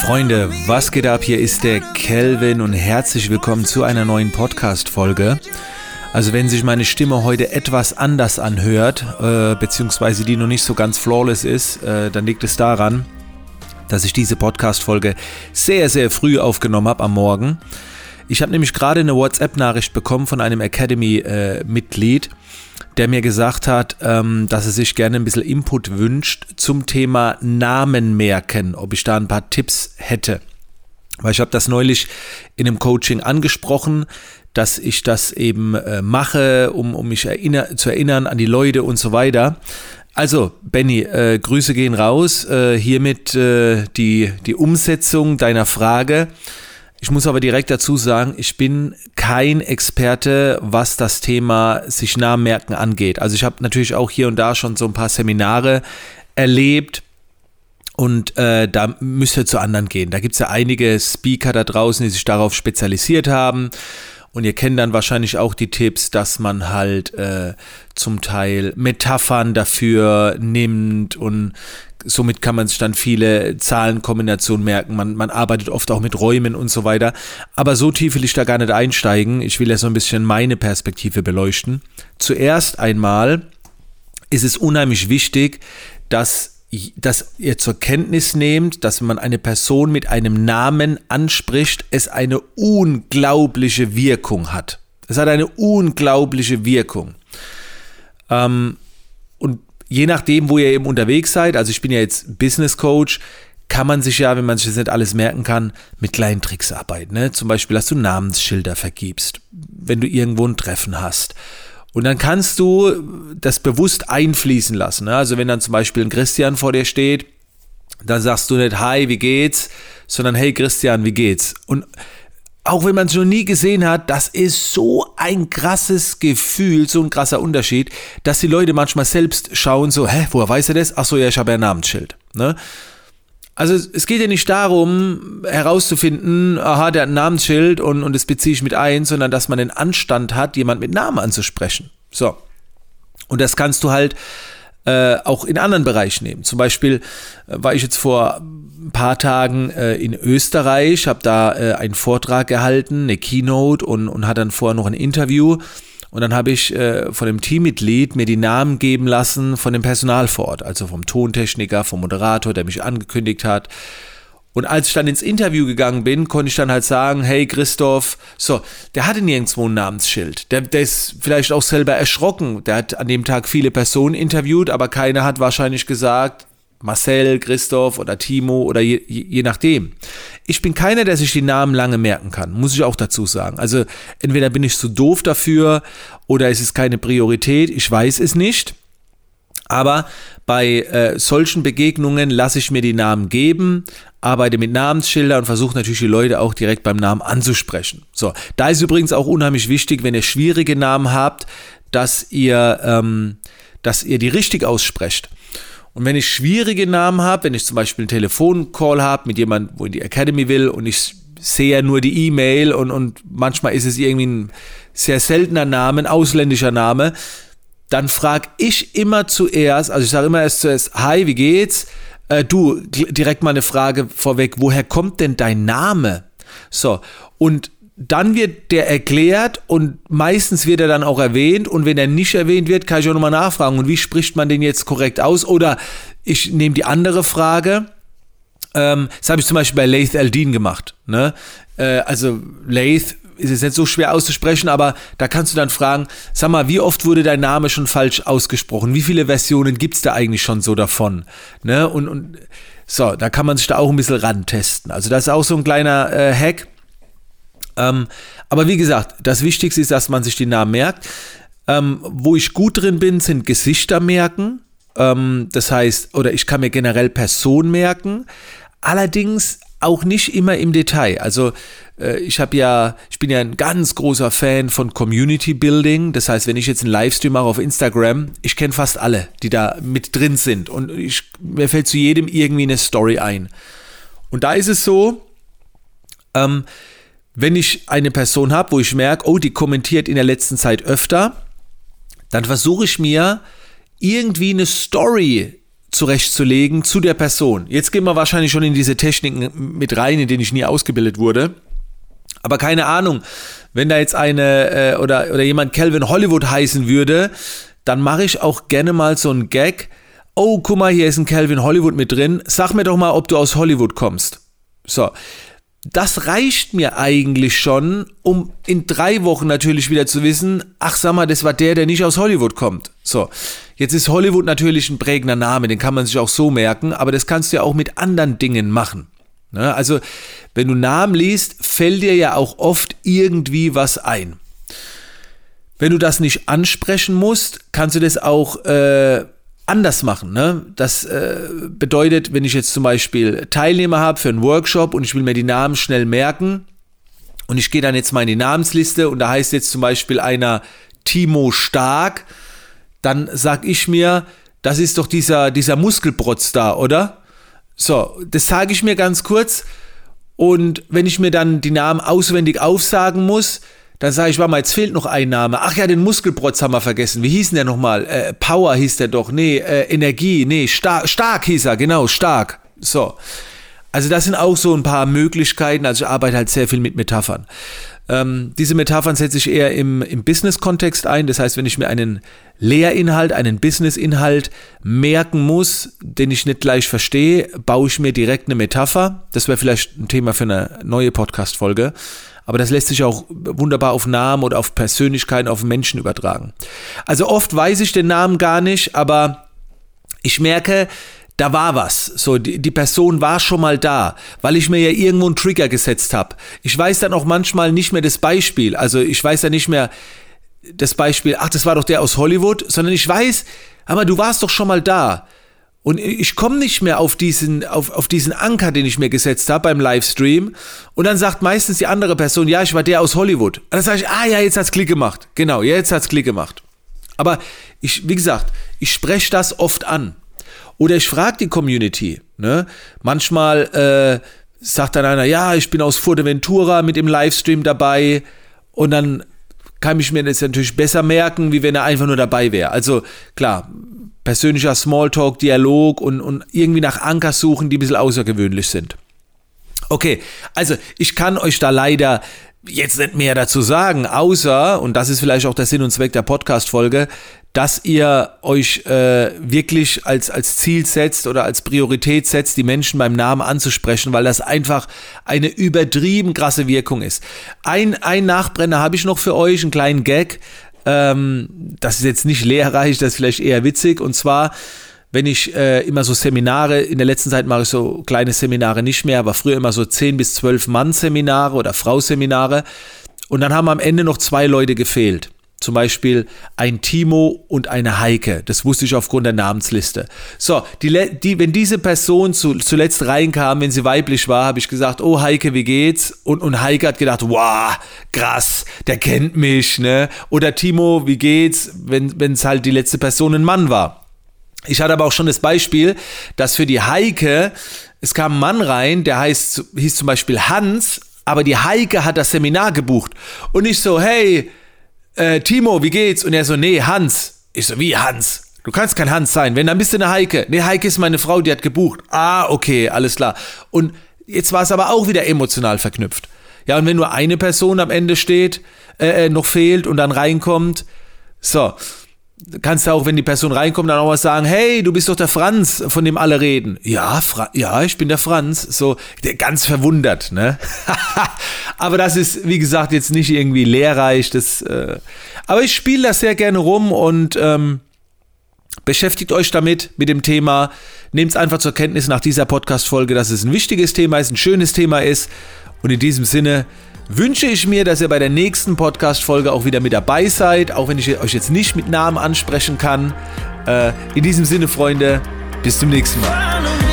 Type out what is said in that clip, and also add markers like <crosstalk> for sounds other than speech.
Freunde, was geht ab? Hier ist der Kelvin und herzlich willkommen zu einer neuen Podcast-Folge. Also wenn sich meine Stimme heute etwas anders anhört, äh, beziehungsweise die noch nicht so ganz flawless ist, äh, dann liegt es daran, dass ich diese Podcast-Folge sehr, sehr früh aufgenommen habe am Morgen. Ich habe nämlich gerade eine WhatsApp-Nachricht bekommen von einem Academy-Mitglied, der mir gesagt hat, ähm, dass er sich gerne ein bisschen Input wünscht zum Thema Namen merken, ob ich da ein paar Tipps hätte. Weil ich habe das neulich in einem Coaching angesprochen, dass ich das eben äh, mache, um, um mich erinner zu erinnern an die Leute und so weiter. Also, Benny, äh, Grüße gehen raus. Äh, hiermit äh, die, die Umsetzung deiner Frage. Ich muss aber direkt dazu sagen, ich bin kein Experte, was das Thema sich Namen merken angeht. Also ich habe natürlich auch hier und da schon so ein paar Seminare erlebt. Und äh, da müsst ihr zu anderen gehen. Da gibt es ja einige Speaker da draußen, die sich darauf spezialisiert haben. Und ihr kennt dann wahrscheinlich auch die Tipps, dass man halt äh, zum Teil Metaphern dafür nimmt und somit kann man sich dann viele Zahlenkombinationen merken. Man, man arbeitet oft auch mit Räumen und so weiter. Aber so tief will ich da gar nicht einsteigen. Ich will ja so ein bisschen meine Perspektive beleuchten. Zuerst einmal ist es unheimlich wichtig, dass dass ihr zur Kenntnis nehmt, dass wenn man eine Person mit einem Namen anspricht, es eine unglaubliche Wirkung hat. Es hat eine unglaubliche Wirkung. Ähm, je nachdem, wo ihr eben unterwegs seid, also ich bin ja jetzt Business Coach, kann man sich ja, wenn man sich das nicht alles merken kann, mit kleinen Tricks arbeiten. Ne? Zum Beispiel, dass du Namensschilder vergibst, wenn du irgendwo ein Treffen hast und dann kannst du das bewusst einfließen lassen. Ne? Also wenn dann zum Beispiel ein Christian vor dir steht, dann sagst du nicht, hi, wie geht's, sondern hey Christian, wie geht's? Und auch wenn man es noch nie gesehen hat, das ist so ein krasses Gefühl, so ein krasser Unterschied, dass die Leute manchmal selbst schauen, so, hä, woher weiß er das? Ach so, ja, ich habe ja ein Namensschild. Ne? Also es geht ja nicht darum, herauszufinden, aha, der hat ein Namensschild und, und das beziehe ich mit ein, sondern dass man den Anstand hat, jemand mit Namen anzusprechen. So. Und das kannst du halt äh, auch in anderen Bereichen nehmen. Zum Beispiel äh, war ich jetzt vor ein paar Tagen äh, in Österreich, habe da äh, einen Vortrag gehalten, eine Keynote und, und hatte dann vorher noch ein Interview. Und dann habe ich äh, von dem Teammitglied mir die Namen geben lassen von dem Personal vor Ort, also vom Tontechniker, vom Moderator, der mich angekündigt hat. Und als ich dann ins Interview gegangen bin, konnte ich dann halt sagen, hey Christoph, so, der hatte nirgendwo ein Namensschild. Der, der ist vielleicht auch selber erschrocken. Der hat an dem Tag viele Personen interviewt, aber keiner hat wahrscheinlich gesagt, Marcel, Christoph oder Timo oder je, je, nachdem. Ich bin keiner, der sich die Namen lange merken kann, muss ich auch dazu sagen. Also entweder bin ich zu doof dafür oder es ist keine Priorität, ich weiß es nicht. Aber bei äh, solchen Begegnungen lasse ich mir die Namen geben, arbeite mit Namensschildern und versuche natürlich die Leute auch direkt beim Namen anzusprechen. So, da ist übrigens auch unheimlich wichtig, wenn ihr schwierige Namen habt, dass ihr, ähm, dass ihr die richtig aussprecht. Und wenn ich schwierige Namen habe, wenn ich zum Beispiel einen Telefoncall habe mit jemandem, wo in die Academy will und ich sehe ja nur die E-Mail und, und manchmal ist es irgendwie ein sehr seltener Name, ein ausländischer Name, dann frage ich immer zuerst, also ich sage immer erst zuerst, hi, wie geht's? Äh, du, direkt mal eine Frage vorweg, woher kommt denn dein Name? So, und dann wird der erklärt und meistens wird er dann auch erwähnt und wenn er nicht erwähnt wird, kann ich auch nochmal nachfragen und wie spricht man den jetzt korrekt aus oder ich nehme die andere Frage, ähm, das habe ich zum Beispiel bei Laith Aldin gemacht, ne? Äh, also Laith ist jetzt nicht so schwer auszusprechen, aber da kannst du dann fragen, sag mal, wie oft wurde dein Name schon falsch ausgesprochen? Wie viele Versionen gibt es da eigentlich schon so davon? Ne? Und, und so, da kann man sich da auch ein bisschen rantesten. Also das ist auch so ein kleiner äh, Hack. Ähm, aber wie gesagt, das Wichtigste ist, dass man sich die Namen merkt. Ähm, wo ich gut drin bin, sind Gesichter merken. Ähm, das heißt, oder ich kann mir generell Personen merken. Allerdings auch nicht immer im Detail. Also ich habe ja, ich bin ja ein ganz großer Fan von Community Building. Das heißt, wenn ich jetzt einen Livestream mache auf Instagram, ich kenne fast alle, die da mit drin sind. Und ich, mir fällt zu jedem irgendwie eine Story ein. Und da ist es so, ähm, wenn ich eine Person habe, wo ich merke, oh, die kommentiert in der letzten Zeit öfter, dann versuche ich mir irgendwie eine Story zurechtzulegen zu der Person. Jetzt gehen wir wahrscheinlich schon in diese Techniken mit rein, in denen ich nie ausgebildet wurde. Aber keine Ahnung, wenn da jetzt eine äh, oder, oder jemand Calvin Hollywood heißen würde, dann mache ich auch gerne mal so einen Gag. Oh, guck mal, hier ist ein Calvin Hollywood mit drin. Sag mir doch mal, ob du aus Hollywood kommst. So. Das reicht mir eigentlich schon, um in drei Wochen natürlich wieder zu wissen, ach sag mal, das war der, der nicht aus Hollywood kommt. So, jetzt ist Hollywood natürlich ein prägender Name, den kann man sich auch so merken, aber das kannst du ja auch mit anderen Dingen machen. Ne? Also, wenn du Namen liest, fällt dir ja auch oft irgendwie was ein. Wenn du das nicht ansprechen musst, kannst du das auch äh, anders machen. Ne? Das äh, bedeutet, wenn ich jetzt zum Beispiel Teilnehmer habe für einen Workshop und ich will mir die Namen schnell merken und ich gehe dann jetzt mal in die Namensliste und da heißt jetzt zum Beispiel einer Timo Stark, dann sag ich mir, das ist doch dieser, dieser Muskelprotz da, oder? So, das sage ich mir ganz kurz. Und wenn ich mir dann die Namen auswendig aufsagen muss, dann sage ich, warte mal, jetzt fehlt noch ein Name. Ach ja, den Muskelprotz haben wir vergessen. Wie hieß denn der nochmal? Äh, Power hieß der doch. Nee, äh, Energie. Nee, Star stark hieß er. Genau, stark. So. Also das sind auch so ein paar Möglichkeiten. Also ich arbeite halt sehr viel mit Metaphern. Ähm, diese Metaphern setze ich eher im, im Business-Kontext ein. Das heißt, wenn ich mir einen Lehrinhalt, einen Business-Inhalt merken muss, den ich nicht gleich verstehe, baue ich mir direkt eine Metapher. Das wäre vielleicht ein Thema für eine neue Podcast-Folge. Aber das lässt sich auch wunderbar auf Namen oder auf Persönlichkeiten, auf Menschen übertragen. Also oft weiß ich den Namen gar nicht, aber ich merke, da war was. So, die, die Person war schon mal da, weil ich mir ja irgendwo einen Trigger gesetzt habe. Ich weiß dann auch manchmal nicht mehr das Beispiel. Also ich weiß ja nicht mehr das Beispiel, ach, das war doch der aus Hollywood, sondern ich weiß, aber du warst doch schon mal da. Und ich komme nicht mehr auf diesen, auf, auf diesen Anker, den ich mir gesetzt habe beim Livestream. Und dann sagt meistens die andere Person, ja, ich war der aus Hollywood. Und dann sage ich, ah ja, jetzt hat's Klick gemacht. Genau, jetzt hat's Klick gemacht. Aber ich, wie gesagt, ich spreche das oft an. Oder ich frage die Community. Ne? Manchmal äh, sagt dann einer, ja, ich bin aus Fuerteventura mit dem Livestream dabei. Und dann kann ich mir das natürlich besser merken, wie wenn er einfach nur dabei wäre. Also klar, persönlicher Smalltalk, Dialog und, und irgendwie nach Anker suchen, die ein bisschen außergewöhnlich sind. Okay, also ich kann euch da leider jetzt nicht mehr dazu sagen, außer, und das ist vielleicht auch der Sinn und Zweck der Podcast-Folge, dass ihr euch äh, wirklich als, als Ziel setzt oder als Priorität setzt, die Menschen beim Namen anzusprechen, weil das einfach eine übertrieben krasse Wirkung ist. Ein, ein Nachbrenner habe ich noch für euch, einen kleinen Gag. Ähm, das ist jetzt nicht lehrreich, das ist vielleicht eher witzig. Und zwar, wenn ich äh, immer so Seminare, in der letzten Zeit mache ich so kleine Seminare nicht mehr, aber früher immer so 10 bis 12 Mann Seminare oder Frau Seminare. Und dann haben am Ende noch zwei Leute gefehlt. Zum Beispiel ein Timo und eine Heike. Das wusste ich aufgrund der Namensliste. So, die, die, wenn diese Person zu, zuletzt reinkam, wenn sie weiblich war, habe ich gesagt, oh Heike, wie geht's? Und, und Heike hat gedacht, wow, krass, der kennt mich, ne? Oder Timo, wie geht's? Wenn es halt die letzte Person ein Mann war. Ich hatte aber auch schon das Beispiel, dass für die Heike, es kam ein Mann rein, der heißt, hieß zum Beispiel Hans, aber die Heike hat das Seminar gebucht. Und ich so, hey, äh, Timo, wie geht's? Und er so, nee, Hans. Ich so, wie Hans? Du kannst kein Hans sein. Wenn, dann bist du eine Heike. Nee, Heike ist meine Frau, die hat gebucht. Ah, okay, alles klar. Und jetzt war es aber auch wieder emotional verknüpft. Ja, und wenn nur eine Person am Ende steht, äh, äh noch fehlt und dann reinkommt, so, kannst du auch, wenn die Person reinkommt, dann auch was sagen, hey, du bist doch der Franz, von dem alle reden. Ja, Fra ja, ich bin der Franz. So, ganz verwundert, ne? <laughs> aber das ist, wie gesagt, jetzt nicht irgendwie lehrreich. Das, äh, aber ich spiele das sehr gerne rum und ähm, beschäftigt euch damit, mit dem Thema. Nehmt es einfach zur Kenntnis nach dieser Podcast-Folge, dass es ein wichtiges Thema ist, ein schönes Thema ist. Und in diesem Sinne, wünsche ich mir, dass ihr bei der nächsten Podcast-Folge auch wieder mit dabei seid, auch wenn ich euch jetzt nicht mit Namen ansprechen kann. Äh, in diesem Sinne, Freunde, bis zum nächsten Mal.